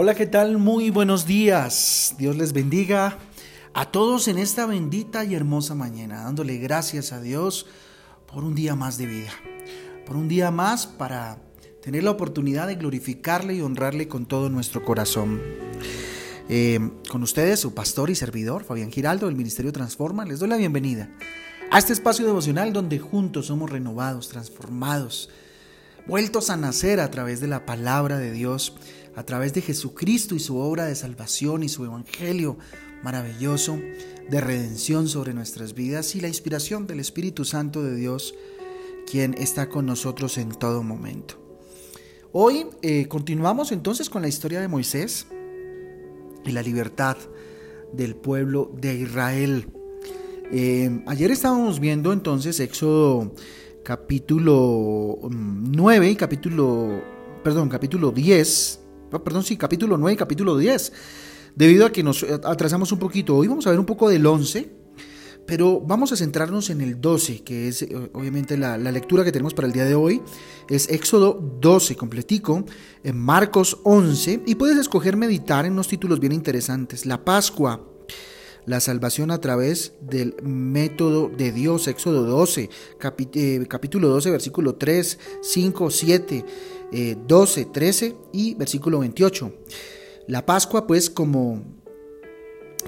Hola, ¿qué tal? Muy buenos días. Dios les bendiga a todos en esta bendita y hermosa mañana, dándole gracias a Dios por un día más de vida, por un día más para tener la oportunidad de glorificarle y honrarle con todo nuestro corazón. Eh, con ustedes, su pastor y servidor, Fabián Giraldo, del Ministerio Transforma, les doy la bienvenida a este espacio devocional donde juntos somos renovados, transformados, vueltos a nacer a través de la palabra de Dios a través de Jesucristo y su obra de salvación y su evangelio maravilloso de redención sobre nuestras vidas y la inspiración del Espíritu Santo de Dios, quien está con nosotros en todo momento. Hoy eh, continuamos entonces con la historia de Moisés y la libertad del pueblo de Israel. Eh, ayer estábamos viendo entonces Éxodo capítulo 9 mm, y capítulo, perdón, capítulo 10 perdón, sí, capítulo 9 y capítulo 10. Debido a que nos atrasamos un poquito, hoy vamos a ver un poco del 11, pero vamos a centrarnos en el 12, que es eh, obviamente la, lectura que tenemos para el día de hoy. Es Éxodo 12, completico, en Marcos 11, y puedes escoger meditar en unos títulos bien interesantes. La Pascua, la salvación a través del método de Dios, Éxodo 12, eh, capítulo 12, versículo 3, 5, 7. 12, eh, 13 y versículo 28. La Pascua pues como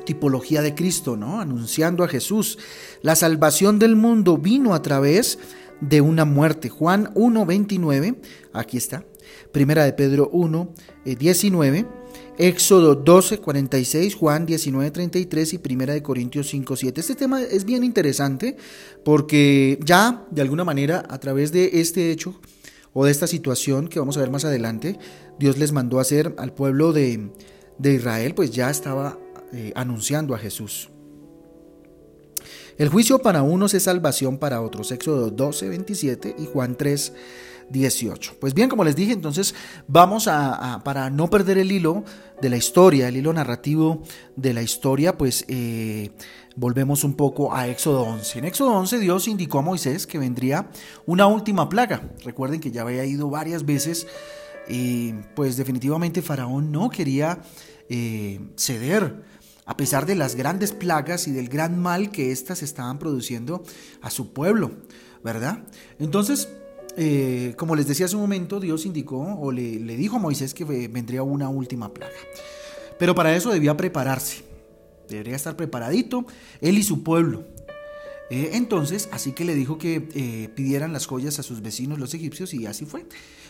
tipología de Cristo, ¿no? Anunciando a Jesús. La salvación del mundo vino a través de una muerte. Juan 1, 29, aquí está. Primera de Pedro 1, 19. Éxodo 12, 46, Juan 19, 33 y Primera de Corintios 5, 7. Este tema es bien interesante porque ya de alguna manera a través de este hecho o de esta situación que vamos a ver más adelante, Dios les mandó a hacer al pueblo de, Israel, pues ya estaba eh, anunciando a Jesús. El juicio para unos es salvación para otros. Éxodo 12, 27 y Juan 3, 18. Pues bien, como les dije, entonces vamos a, para no perder el hilo de la historia, el hilo narrativo de la historia, pues eh, volvemos un poco a Éxodo 11. En Éxodo 11 Dios indicó a Moisés que vendría una última plaga. Recuerden que ya había ido varias veces y pues definitivamente Faraón no quería eh, ceder a pesar de las grandes plagas y del gran mal que éstas estaban produciendo a su pueblo, ¿verdad? Entonces, eh, como les decía hace un momento, Dios indicó o le, dijo a Moisés que vendría una última plaga. Pero para eso debía prepararse, debería estar preparadito él y su pueblo. Eh, entonces, así que le dijo que eh, pidieran las joyas a sus vecinos los egipcios y así fue.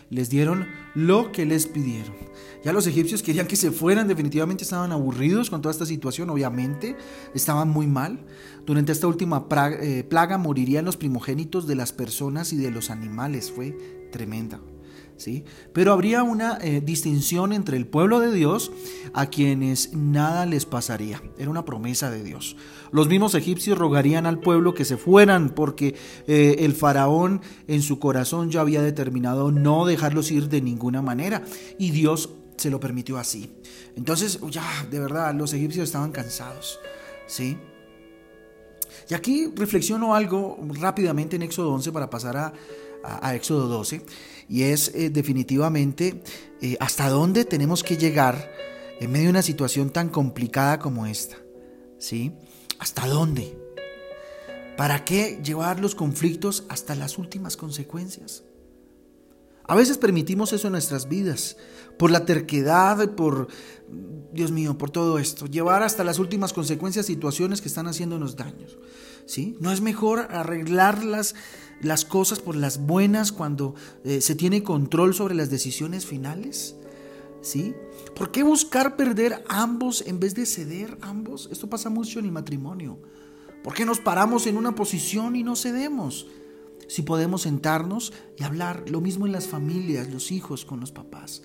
Les dieron lo que les pidieron. Ya los egipcios querían que se fueran, definitivamente estaban aburridos con toda esta situación, obviamente, estaban muy mal. Durante esta última eh, plaga morirían los primogénitos de las personas y de los animales, fue tremenda. Pero habría una eh, distinción entre el pueblo de Dios a quienes nada les pasaría. Era una promesa de Dios. Los mismos egipcios rogarían al pueblo que se fueran porque eh, el faraón en su corazón ya había determinado no dejarlos ir de ninguna manera y Dios se lo permitió así. Entonces, ya, de verdad, los egipcios estaban cansados, ¿sí? Y aquí reflexiono algo rápidamente en Éxodo 11 para pasar a, a, Éxodo 12, y es eh, definitivamente eh, hasta dónde tenemos que llegar en medio de una situación tan complicada como esta. ¿Sí? ¿Hasta dónde? ¿Para qué llevar los conflictos hasta las últimas consecuencias? A veces permitimos eso en nuestras vidas, por la terquedad, por, Dios mío, por todo esto, llevar hasta las últimas consecuencias situaciones que están haciéndonos daños. ¿sí? ¿No es mejor arreglar las, las cosas por las buenas cuando eh, se tiene control sobre las decisiones finales? ¿Sí? ¿Por qué buscar perder ambos en vez de ceder ambos? Esto pasa mucho en el matrimonio. ¿Por qué nos paramos en una posición y no cedemos? Si podemos sentarnos y hablar, lo mismo en las familias, los hijos con los papás.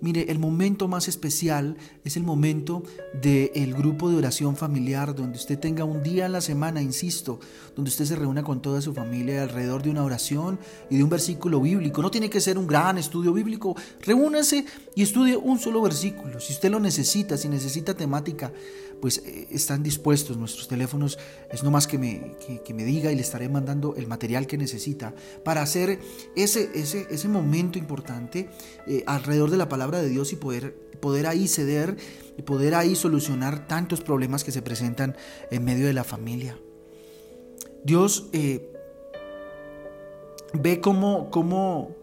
Mire, el momento más especial es el momento del grupo de oración familiar, donde usted tenga un día a la semana, insisto, donde usted se reúna con toda su familia alrededor de una oración y de un versículo bíblico. No tiene que ser un gran estudio bíblico, reúnase y estudie un solo versículo. Si usted lo necesita, si necesita temática, pues eh, están dispuestos nuestros teléfonos. Es no más que me, que, me diga y le estaré mandando el material que necesita para hacer ese, ese, ese momento importante eh, alrededor de la palabra de Dios y poder, poder ahí ceder y poder ahí solucionar tantos problemas que se presentan en medio de la familia. Dios eh, ve cómo, cómo,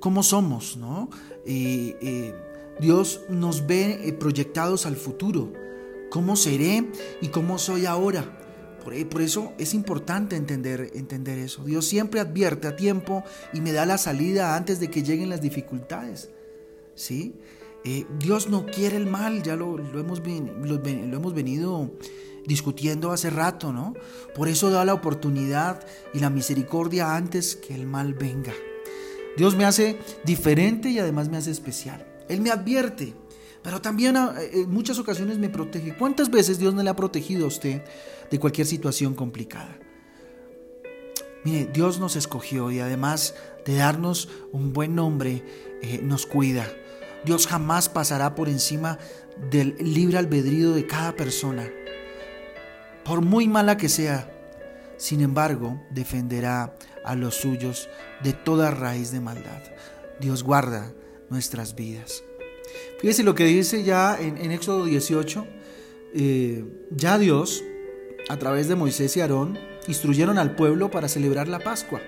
cómo, somos, ¿no? Eh, Dios nos ve eh, proyectados al futuro, cómo seré y cómo soy ahora. Por, eso es importante entender, entender eso. Dios siempre advierte a tiempo y me da la salida antes de que lleguen las dificultades. ¿Sí? Eh, Dios no quiere el mal, ya lo, hemos, lo, hemos venido discutiendo hace rato, ¿no? Por eso da la oportunidad y la misericordia antes que el mal venga. Dios me hace diferente y además me hace especial. Él me advierte, pero también ah, en muchas ocasiones me protege. ¿Cuántas veces Dios no le ha protegido a usted de cualquier situación complicada? Mire, Dios nos escogió y además de darnos un buen nombre, eh, nos cuida. Dios jamás pasará por encima del libre albedrío de cada persona, por muy mala que sea. Sin embargo, defenderá a los suyos de toda raíz de maldad. Dios guarda nuestras vidas. Fíjese lo que dice ya en, Éxodo 18. Eh, ya Dios, a través de Moisés y Aarón, instruyeron al pueblo para celebrar la Pascua.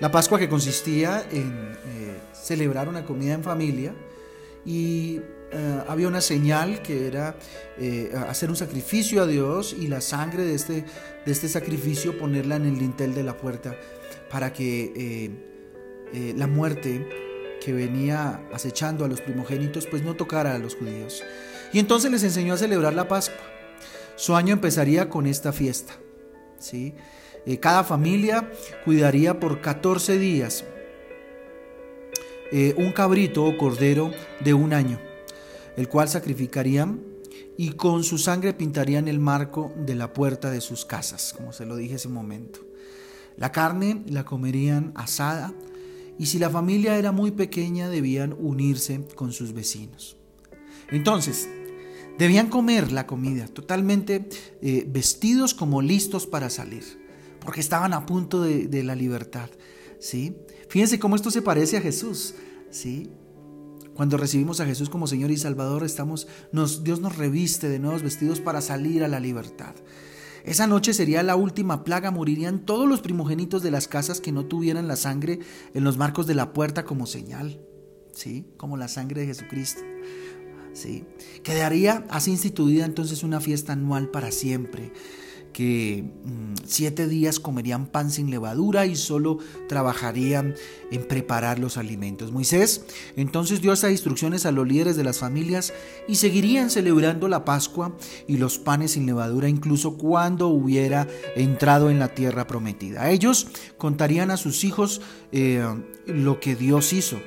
La Pascua que consistía en eh, celebrar una comida en familia y eh, había una señal que era hacer un sacrificio a Dios y la sangre de este, de este sacrificio ponerla en el dintel de la puerta para que la muerte que venía acechando a los primogénitos, pues no tocara a los judíos. Y entonces les enseñó a celebrar la Pascua. Su año empezaría con esta fiesta. ¿sí? Eh, cada familia cuidaría por 14 días eh, un cabrito o cordero de un año, el cual sacrificarían y con su sangre pintarían el marco de la puerta de sus casas, como se lo dije ese momento. La carne la comerían asada y si la familia era muy pequeña debían unirse con sus vecinos. Entonces, debían comer la comida totalmente eh, vestidos como listos para salir, porque estaban a punto de, la libertad. ¿sí? Fíjense cómo esto se parece a Jesús. ¿sí? Cuando recibimos a Jesús como Señor y Salvador, estamos, Dios nos reviste de nuevos vestidos para salir a la libertad. Esa noche sería la última plaga, morirían todos los primogénitos de las casas que no tuvieran la sangre en los marcos de la puerta como señal, ¿sí? Como la sangre de Jesucristo. ¿Sí? Quedaría así instituida entonces una fiesta anual para siempre que mm, siete días comerían pan sin levadura y solo trabajarían en preparar los alimentos. Moisés entonces dio esas instrucciones a los líderes de las familias y seguirían celebrando la Pascua y los panes sin levadura incluso cuando hubiera entrado en la tierra prometida. Ellos contarían a sus hijos eh, lo que Dios hizo.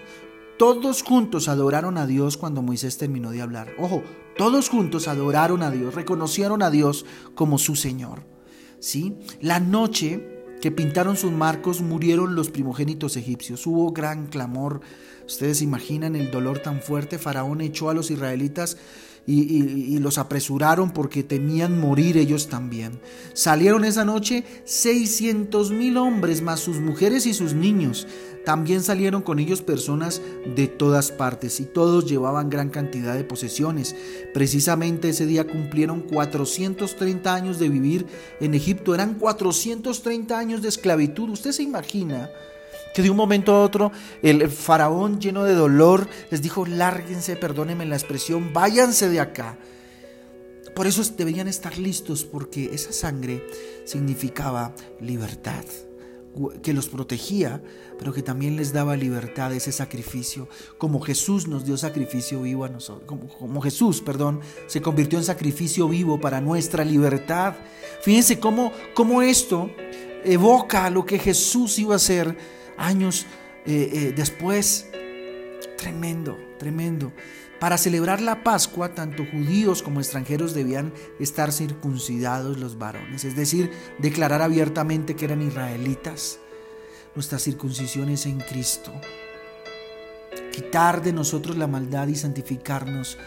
Todos juntos adoraron a Dios cuando Moisés terminó de hablar. Ojo, todos juntos adoraron a Dios, reconocieron a Dios como su Señor. ¿Sí? La noche que pintaron sus marcos murieron los primogénitos egipcios. Hubo gran clamor. Ustedes imaginan el dolor tan fuerte. Faraón echó a los israelitas y, los apresuraron porque temían morir ellos también. Salieron esa noche 600 mil hombres más sus mujeres y sus niños. También salieron con ellos personas de todas partes y todos llevaban gran cantidad de posesiones. Precisamente ese día cumplieron 430 años de vivir en Egipto. Eran 430 años de esclavitud. ¿Usted se imagina? Que de un momento a otro el faraón lleno de dolor les dijo, lárguense, perdónenme la expresión, váyanse de acá. Por eso deberían estar listos porque esa sangre significaba libertad, que los protegía, pero que también les daba libertad ese sacrificio, como Jesús nos dio sacrificio vivo a nosotros, como, Jesús, perdón, se convirtió en sacrificio vivo para nuestra libertad. Fíjense cómo, cómo esto evoca lo que Jesús iba a hacer años eh, eh, después. Tremendo, tremendo. Para celebrar la Pascua, tanto judíos como extranjeros debían estar circuncidados los varones, es decir, declarar abiertamente que eran israelitas. Nuestra circuncisión es en Cristo. Quitar de nosotros la maldad y santificarnos.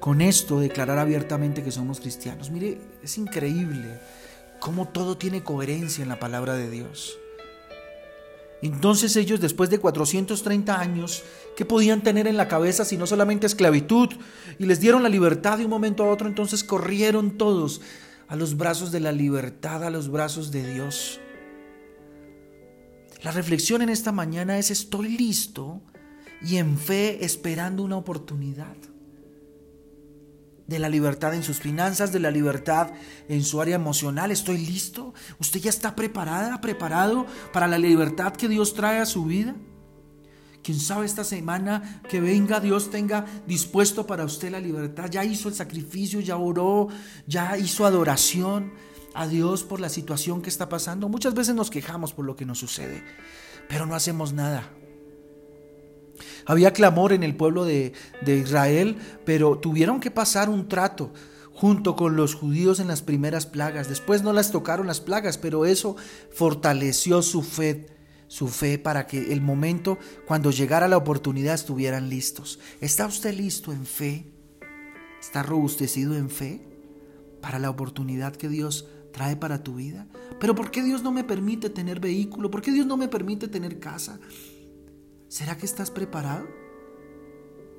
Con esto declarar abiertamente que somos cristianos. Mire, es increíble cómo todo tiene coherencia en la palabra de Dios. Entonces ellos, después de 430 años, ¿qué podían tener en la cabeza si no solamente esclavitud? Y les dieron la libertad de un momento a otro, entonces corrieron todos a los brazos de la libertad, a los brazos de Dios. La reflexión en esta mañana es, estoy listo y en fe esperando una oportunidad de la libertad en sus finanzas, de la libertad en su área emocional. ¿Estoy listo? ¿Usted ya está preparada, preparado para la libertad que Dios trae a su vida? Quién sabe esta semana que venga Dios tenga dispuesto para usted la libertad. Ya hizo el sacrificio, ya oró, ya hizo adoración a Dios por la situación que está pasando. Muchas veces nos quejamos por lo que nos sucede, pero no hacemos nada. Había clamor en el pueblo de, Israel, pero tuvieron que pasar un trato junto con los judíos en las primeras plagas. Después no las tocaron las plagas, pero eso fortaleció su fe, su fe para que el momento cuando llegara la oportunidad estuvieran listos. ¿Está usted listo en fe? ¿Está robustecido en fe para la oportunidad que Dios trae para tu vida? Pero ¿por qué Dios no me permite tener vehículo? ¿Por qué Dios no me permite tener casa? ¿Será que estás preparado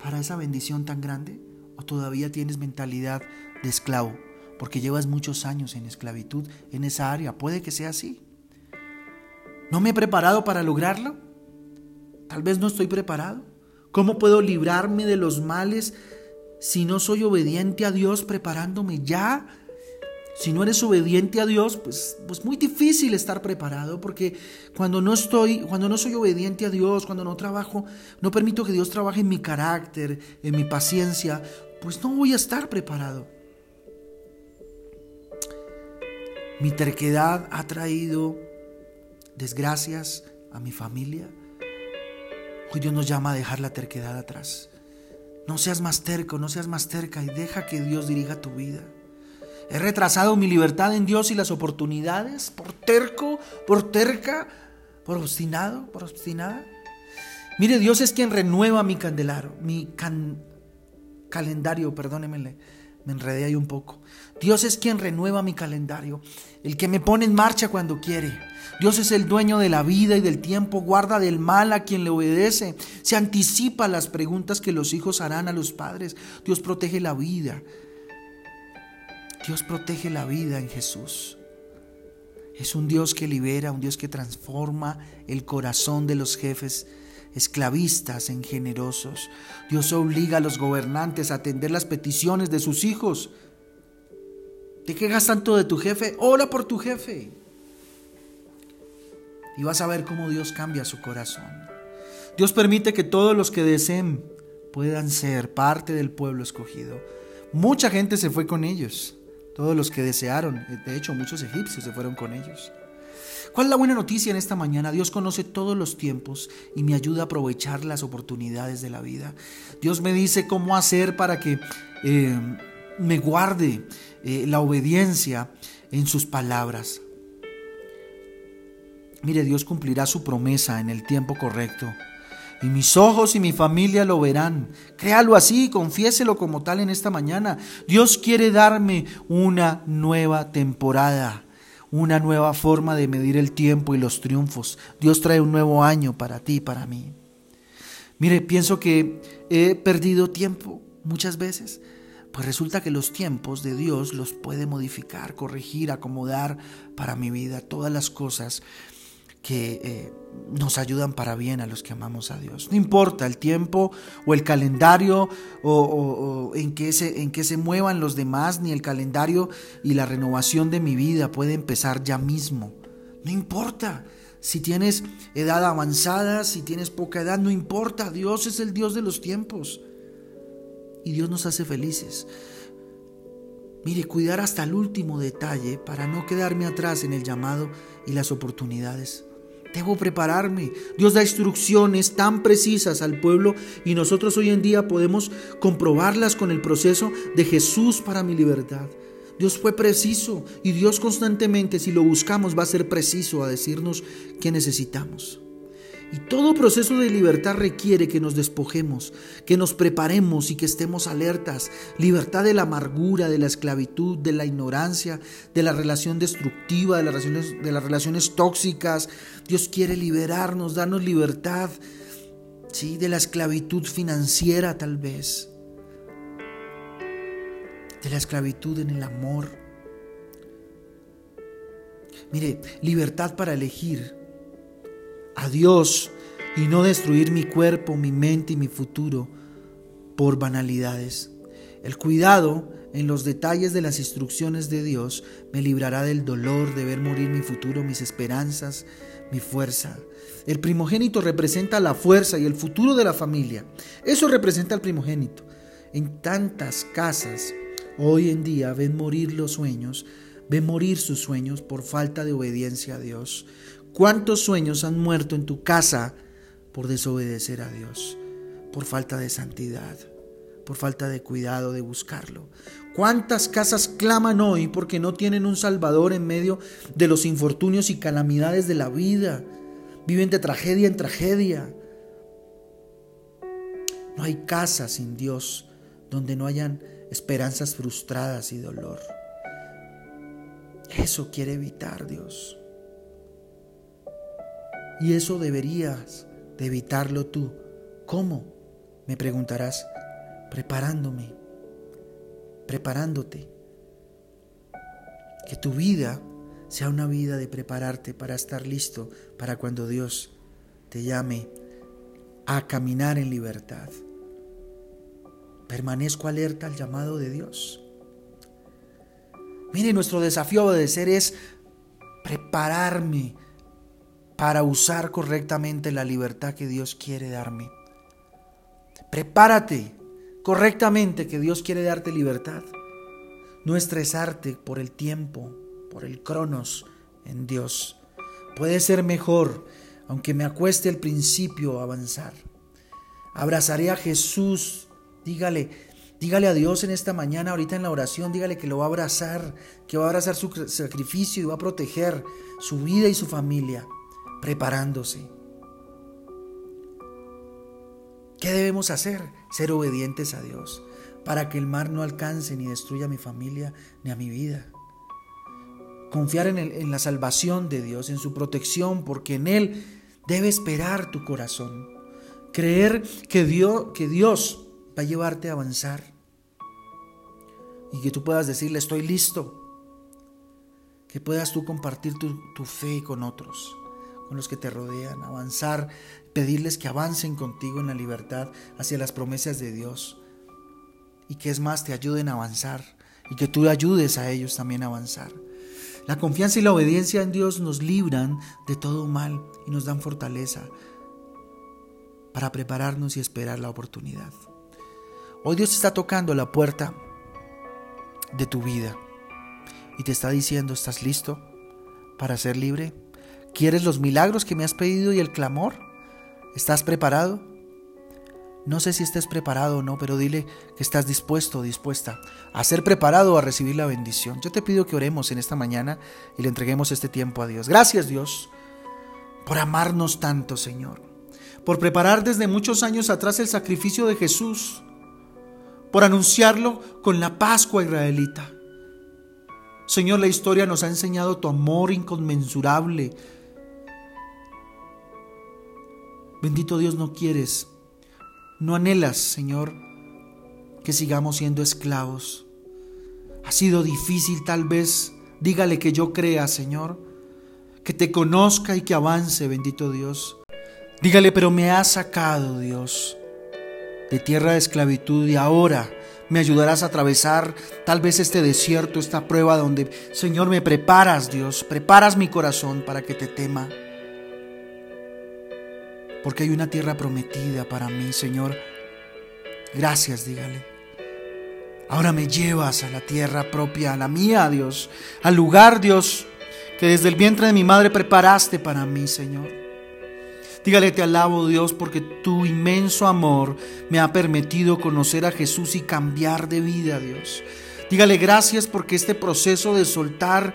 para esa bendición tan grande? ¿O todavía tienes mentalidad de esclavo? Porque llevas muchos años en esclavitud en esa área. Puede que sea así. ¿No me he preparado para lograrlo? Tal vez no estoy preparado. ¿Cómo puedo librarme de los males si no soy obediente a Dios preparándome ya si no eres obediente a Dios, pues, pues muy difícil estar preparado, porque cuando no estoy, cuando no soy obediente a Dios, cuando no trabajo, no permito que Dios trabaje en mi carácter, en mi paciencia, pues no voy a estar preparado. Mi terquedad ha traído desgracias a mi familia. Hoy Dios nos llama a dejar la terquedad atrás. No seas más terco, no seas más terca y deja que Dios dirija tu vida. He retrasado mi libertad en Dios y las oportunidades por terco, por terca, por obstinado, por obstinada. Mire, Dios es quien renueva mi candelaro, mi calendario, perdóneme, me enredé ahí un poco. Dios es quien renueva mi calendario, el que me pone en marcha cuando quiere. Dios es el dueño de la vida y del tiempo, guarda del mal a quien le obedece, se anticipa las preguntas que los hijos harán a los padres. Dios protege la vida, Dios protege la vida en Jesús. Es un Dios que libera, un Dios que transforma el corazón de los jefes esclavistas en generosos. Dios obliga a los gobernantes a atender las peticiones de sus hijos. ¿Te quejas tanto de tu jefe? Ora por tu jefe. Y vas a ver cómo Dios cambia su corazón. Dios permite que todos los que deseen puedan ser parte del pueblo escogido. Mucha gente se fue con ellos todos los que desearon. De hecho, muchos egipcios se fueron con ellos. ¿Cuál es la buena noticia en esta mañana? Dios conoce todos los tiempos y me ayuda a aprovechar las oportunidades de la vida. Dios me dice cómo hacer para que eh, me guarde eh, la obediencia en sus palabras. Mire, Dios cumplirá su promesa en el tiempo correcto y mis ojos y mi familia lo verán. Créalo así, confiéselo como tal en esta mañana. Dios quiere darme una nueva temporada, una nueva forma de medir el tiempo y los triunfos. Dios trae un nuevo año para ti y para mí. Mire, pienso que he perdido tiempo muchas veces. Pues resulta que los tiempos de Dios los puede modificar, corregir, acomodar para mi vida, todas las cosas que eh, nos ayudan para bien a los que amamos a Dios. No importa el tiempo o el calendario o, en, que se, en que se muevan los demás, ni el calendario y la renovación de mi vida puede empezar ya mismo. No importa. Si tienes edad avanzada, si tienes poca edad, no importa. Dios es el Dios de los tiempos. Y Dios nos hace felices. Mire, cuidar hasta el último detalle para no quedarme atrás en el llamado y las oportunidades. Debo prepararme. Dios da instrucciones tan precisas al pueblo y nosotros hoy en día podemos comprobarlas con el proceso de Jesús para mi libertad. Dios fue preciso y Dios constantemente, si lo buscamos, va a ser preciso a decirnos qué necesitamos. Y todo proceso de libertad requiere que nos despojemos, que nos preparemos y que estemos alertas. Libertad de la amargura, de la esclavitud, de la ignorancia, de la relación destructiva, de las relaciones, de las relaciones tóxicas. Dios quiere liberarnos, darnos libertad, ¿sí? de la esclavitud financiera tal vez, de la esclavitud en el amor. Mire, libertad para elegir a Dios y no destruir mi cuerpo, mi mente y mi futuro por banalidades. El cuidado en los detalles de las instrucciones de Dios me librará del dolor de ver morir mi futuro, mis esperanzas, mi fuerza. El primogénito representa la fuerza y el futuro de la familia. Eso representa el primogénito. En tantas casas hoy en día ven morir los sueños, ven morir sus sueños por falta de obediencia a Dios. ¿Cuántos sueños han muerto en tu casa por desobedecer a Dios? Por falta de santidad, por falta de cuidado de buscarlo. ¿Cuántas casas claman hoy porque no tienen un Salvador en medio de los infortunios y calamidades de la vida? Viven de tragedia en tragedia. No hay casa sin Dios donde no hayan esperanzas frustradas y dolor. Eso quiere evitar Dios. Y eso deberías de evitarlo tú. ¿Cómo? Me preguntarás. Preparándome. Preparándote. Que tu vida sea una vida de prepararte para estar listo para cuando Dios te llame a caminar en libertad. Permanezco alerta al llamado de Dios. Mire, nuestro desafío a obedecer es prepararme para usar correctamente la libertad que Dios quiere darme. Prepárate correctamente que Dios quiere darte libertad. No estresarte por el tiempo, por el cronos en Dios. Puede ser mejor, aunque me acueste al principio avanzar. Abrazaré a Jesús. Dígale, dígale a Dios en esta mañana, ahorita en la oración, dígale que lo va a abrazar, que va a abrazar su sacrificio y va a proteger su vida y su familia preparándose. ¿Qué debemos hacer? Ser obedientes a Dios para que el mar no alcance ni destruya a mi familia ni a mi vida. Confiar en, en la salvación de Dios, en su protección, porque en Él debe esperar tu corazón. Creer que Dios, que Dios va a llevarte a avanzar y que tú puedas decirle estoy listo. Que puedas tú compartir tu, tu fe con otros con los que te rodean, avanzar, pedirles que avancen contigo en la libertad hacia las promesas de Dios. Y que es más, te ayuden a avanzar y que tú ayudes a ellos también a avanzar. La confianza y la obediencia en Dios nos libran de todo mal y nos dan fortaleza para prepararnos y esperar la oportunidad. Hoy Dios está tocando la puerta de tu vida y te está diciendo, ¿estás listo para ser libre? ¿Quieres los milagros que me has pedido y el clamor? ¿Estás preparado? No sé si estés preparado o no, pero dile que estás dispuesto o dispuesta a ser preparado a recibir la bendición. Yo te pido que oremos en esta mañana y le entreguemos este tiempo a Dios. Gracias Dios por amarnos tanto, Señor. Por preparar desde muchos años atrás el sacrificio de Jesús. Por anunciarlo con la Pascua israelita. Señor, la historia nos ha enseñado tu amor inconmensurable Bendito Dios, no quieres, no anhelas, Señor, que sigamos siendo esclavos. Ha sido difícil tal vez, dígale que yo crea, Señor, que te conozca y que avance, bendito Dios. Dígale, pero me has sacado, Dios, de tierra de esclavitud y ahora me ayudarás a atravesar tal vez este desierto, esta prueba donde, Señor, me preparas, Dios, preparas mi corazón para que te tema porque hay una tierra prometida para mí, Señor. Gracias, dígale. Ahora me llevas a la tierra propia, a la mía, Dios, al lugar, Dios, que desde el vientre de mi madre preparaste para mí, Señor. Dígale, te alabo, Dios, porque tu inmenso amor me ha permitido conocer a Jesús y cambiar de vida, Dios. Dígale gracias porque este proceso de soltar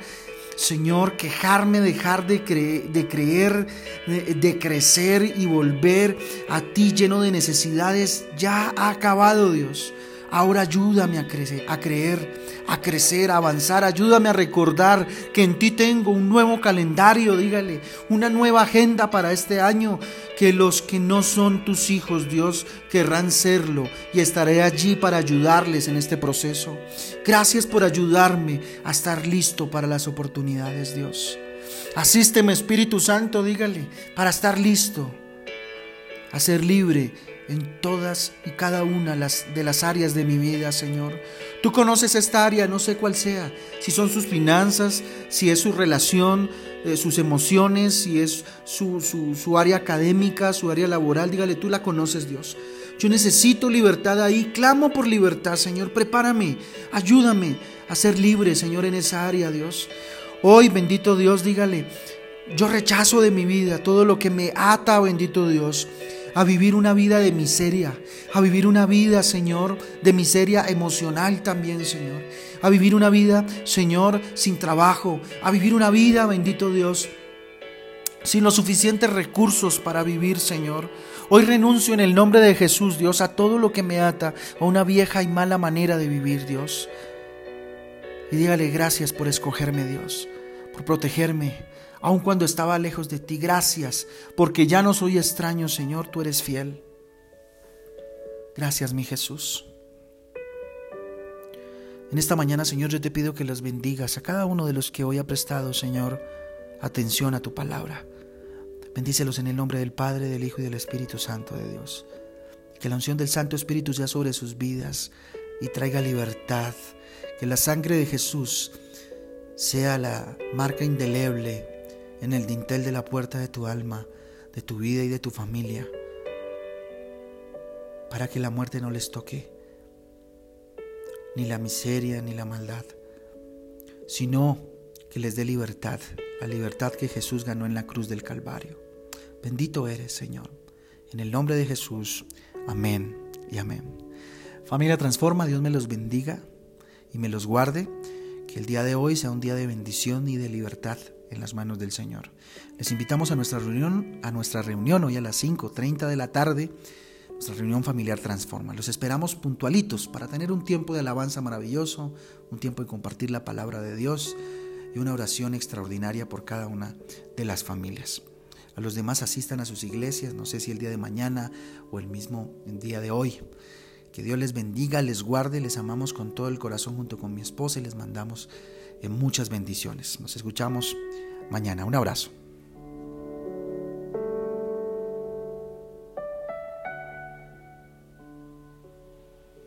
Señor, quejarme, dejar de, de creer, de, crecer y volver a ti lleno de necesidades, ya ha acabado, Dios. Ahora ayúdame a crecer, a creer, a crecer, a avanzar. Ayúdame a recordar que en ti tengo un nuevo calendario, dígale, una nueva agenda para este año. Que los que no son tus hijos, Dios, querrán serlo y estaré allí para ayudarles en este proceso. Gracias por ayudarme a estar listo para las oportunidades, Dios. Asísteme, Espíritu Santo, dígale, para estar listo, a ser libre en todas y cada una de las áreas de mi vida, Señor. Tú conoces esta área, no sé cuál sea, si son sus finanzas, si es su relación, eh, sus emociones, si es su, su área académica, su área laboral, dígale, tú la conoces, Dios. Yo necesito libertad ahí, clamo por libertad, Señor, prepárame, ayúdame a ser libre, Señor, en esa área, Dios. Hoy, bendito Dios, dígale, yo rechazo de mi vida todo lo que me ata, bendito Dios a vivir una vida de miseria, a vivir una vida, Señor, de miseria emocional también, Señor, a vivir una vida, Señor, sin trabajo, a vivir una vida, bendito Dios, sin los suficientes recursos para vivir, Señor. Hoy renuncio en el nombre de Jesús, Dios, a todo lo que me ata a una vieja y mala manera de vivir, Dios. Y dígale gracias por escogerme, Dios, por protegerme, aun cuando estaba lejos de ti. Gracias, porque ya no soy extraño, Señor, tú eres fiel. Gracias, mi Jesús. En esta mañana, Señor, yo te pido que los bendigas a cada uno de los que hoy ha prestado, Señor, atención a tu palabra. Bendícelos en el nombre del Padre, del Hijo y del Espíritu Santo de Dios. Que la unción del Santo Espíritu sea sobre sus vidas y traiga libertad. Que la sangre de Jesús sea la marca indeleble en el dintel de la puerta de tu alma, de tu vida y de tu familia, para que la muerte no les toque, ni la miseria ni la maldad, sino que les dé libertad, la libertad que Jesús ganó en la cruz del Calvario. Bendito eres, Señor. En el nombre de Jesús, amén y amén. Familia Transforma, Dios me los bendiga y me los guarde. Que el día de hoy sea un día de bendición y de libertad en las manos del Señor. Les invitamos a nuestra reunión, a nuestra reunión hoy a las 5.30 de la tarde, nuestra reunión familiar Transforma. Los esperamos puntualitos para tener un tiempo de alabanza maravilloso, un tiempo de compartir la palabra de Dios y una oración extraordinaria por cada una de las familias. A los demás asistan a sus iglesias, no sé si el día de mañana o el mismo día de hoy. Que Dios les bendiga, les guarde, les amamos con todo el corazón junto con mi esposa y les mandamos muchas bendiciones. Nos escuchamos mañana. Un abrazo.